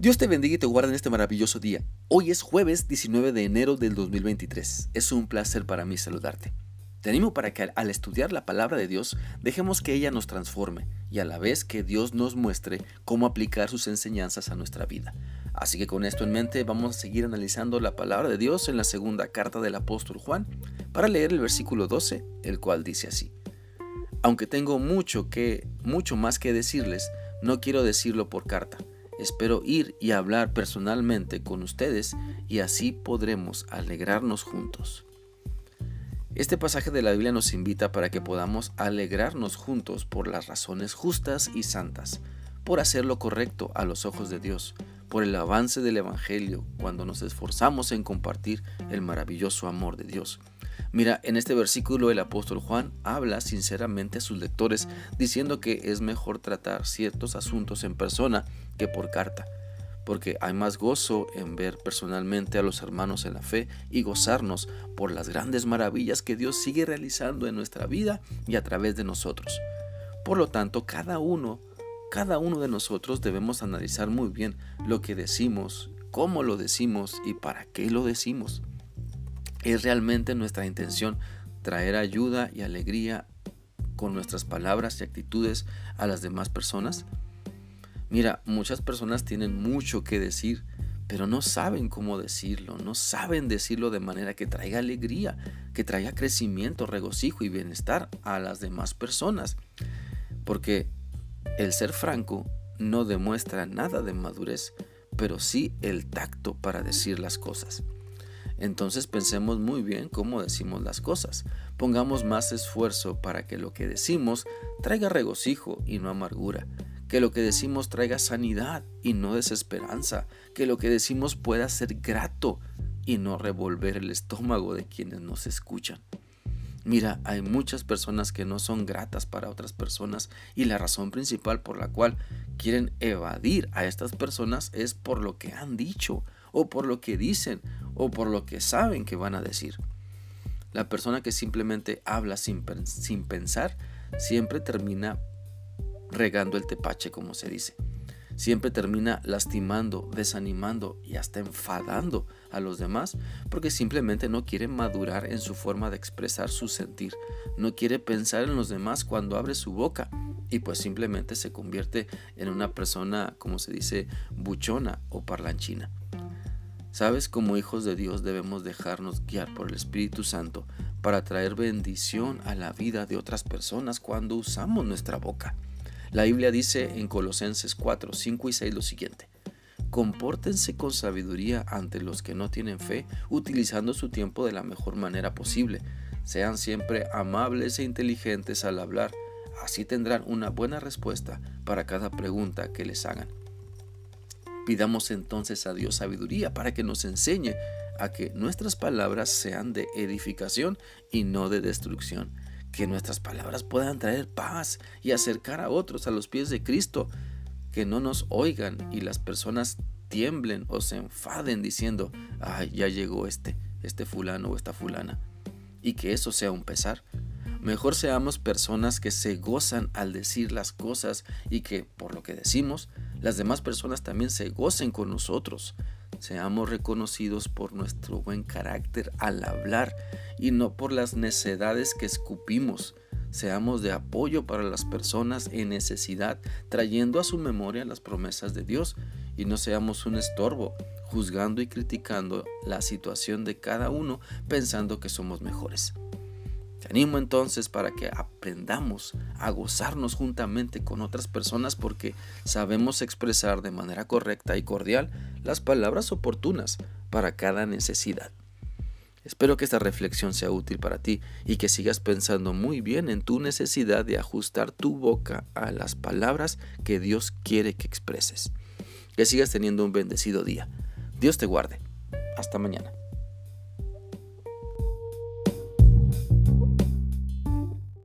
Dios te bendiga y te guarde en este maravilloso día. Hoy es jueves 19 de enero del 2023. Es un placer para mí saludarte. Te animo para que al estudiar la palabra de Dios dejemos que ella nos transforme y a la vez que Dios nos muestre cómo aplicar sus enseñanzas a nuestra vida. Así que con esto en mente vamos a seguir analizando la palabra de Dios en la segunda carta del apóstol Juan para leer el versículo 12, el cual dice así: Aunque tengo mucho que mucho más que decirles, no quiero decirlo por carta Espero ir y hablar personalmente con ustedes y así podremos alegrarnos juntos. Este pasaje de la Biblia nos invita para que podamos alegrarnos juntos por las razones justas y santas, por hacer lo correcto a los ojos de Dios, por el avance del Evangelio cuando nos esforzamos en compartir el maravilloso amor de Dios. Mira, en este versículo el apóstol Juan habla sinceramente a sus lectores diciendo que es mejor tratar ciertos asuntos en persona que por carta, porque hay más gozo en ver personalmente a los hermanos en la fe y gozarnos por las grandes maravillas que Dios sigue realizando en nuestra vida y a través de nosotros. Por lo tanto, cada uno cada uno de nosotros debemos analizar muy bien lo que decimos, cómo lo decimos y para qué lo decimos. ¿Es realmente nuestra intención traer ayuda y alegría con nuestras palabras y actitudes a las demás personas? Mira, muchas personas tienen mucho que decir, pero no saben cómo decirlo, no saben decirlo de manera que traiga alegría, que traiga crecimiento, regocijo y bienestar a las demás personas. Porque el ser franco no demuestra nada de madurez, pero sí el tacto para decir las cosas. Entonces pensemos muy bien cómo decimos las cosas. Pongamos más esfuerzo para que lo que decimos traiga regocijo y no amargura. Que lo que decimos traiga sanidad y no desesperanza. Que lo que decimos pueda ser grato y no revolver el estómago de quienes nos escuchan. Mira, hay muchas personas que no son gratas para otras personas y la razón principal por la cual quieren evadir a estas personas es por lo que han dicho o por lo que dicen o por lo que saben que van a decir. La persona que simplemente habla sin, sin pensar siempre termina regando el tepache, como se dice siempre termina lastimando, desanimando y hasta enfadando a los demás porque simplemente no quiere madurar en su forma de expresar su sentir, no quiere pensar en los demás cuando abre su boca y pues simplemente se convierte en una persona, como se dice, buchona o parlanchina. Sabes, como hijos de Dios debemos dejarnos guiar por el Espíritu Santo para traer bendición a la vida de otras personas cuando usamos nuestra boca. La Biblia dice en Colosenses 4, 5 y 6 lo siguiente. Compórtense con sabiduría ante los que no tienen fe, utilizando su tiempo de la mejor manera posible. Sean siempre amables e inteligentes al hablar. Así tendrán una buena respuesta para cada pregunta que les hagan. Pidamos entonces a Dios sabiduría para que nos enseñe a que nuestras palabras sean de edificación y no de destrucción. Que nuestras palabras puedan traer paz y acercar a otros a los pies de Cristo, que no nos oigan y las personas tiemblen o se enfaden diciendo, ay, ya llegó este, este fulano o esta fulana, y que eso sea un pesar. Mejor seamos personas que se gozan al decir las cosas y que, por lo que decimos, las demás personas también se gocen con nosotros. Seamos reconocidos por nuestro buen carácter al hablar y no por las necedades que escupimos. Seamos de apoyo para las personas en necesidad, trayendo a su memoria las promesas de Dios y no seamos un estorbo, juzgando y criticando la situación de cada uno pensando que somos mejores. Te animo entonces para que aprendamos a gozarnos juntamente con otras personas porque sabemos expresar de manera correcta y cordial las palabras oportunas para cada necesidad. Espero que esta reflexión sea útil para ti y que sigas pensando muy bien en tu necesidad de ajustar tu boca a las palabras que Dios quiere que expreses. Que sigas teniendo un bendecido día. Dios te guarde. Hasta mañana.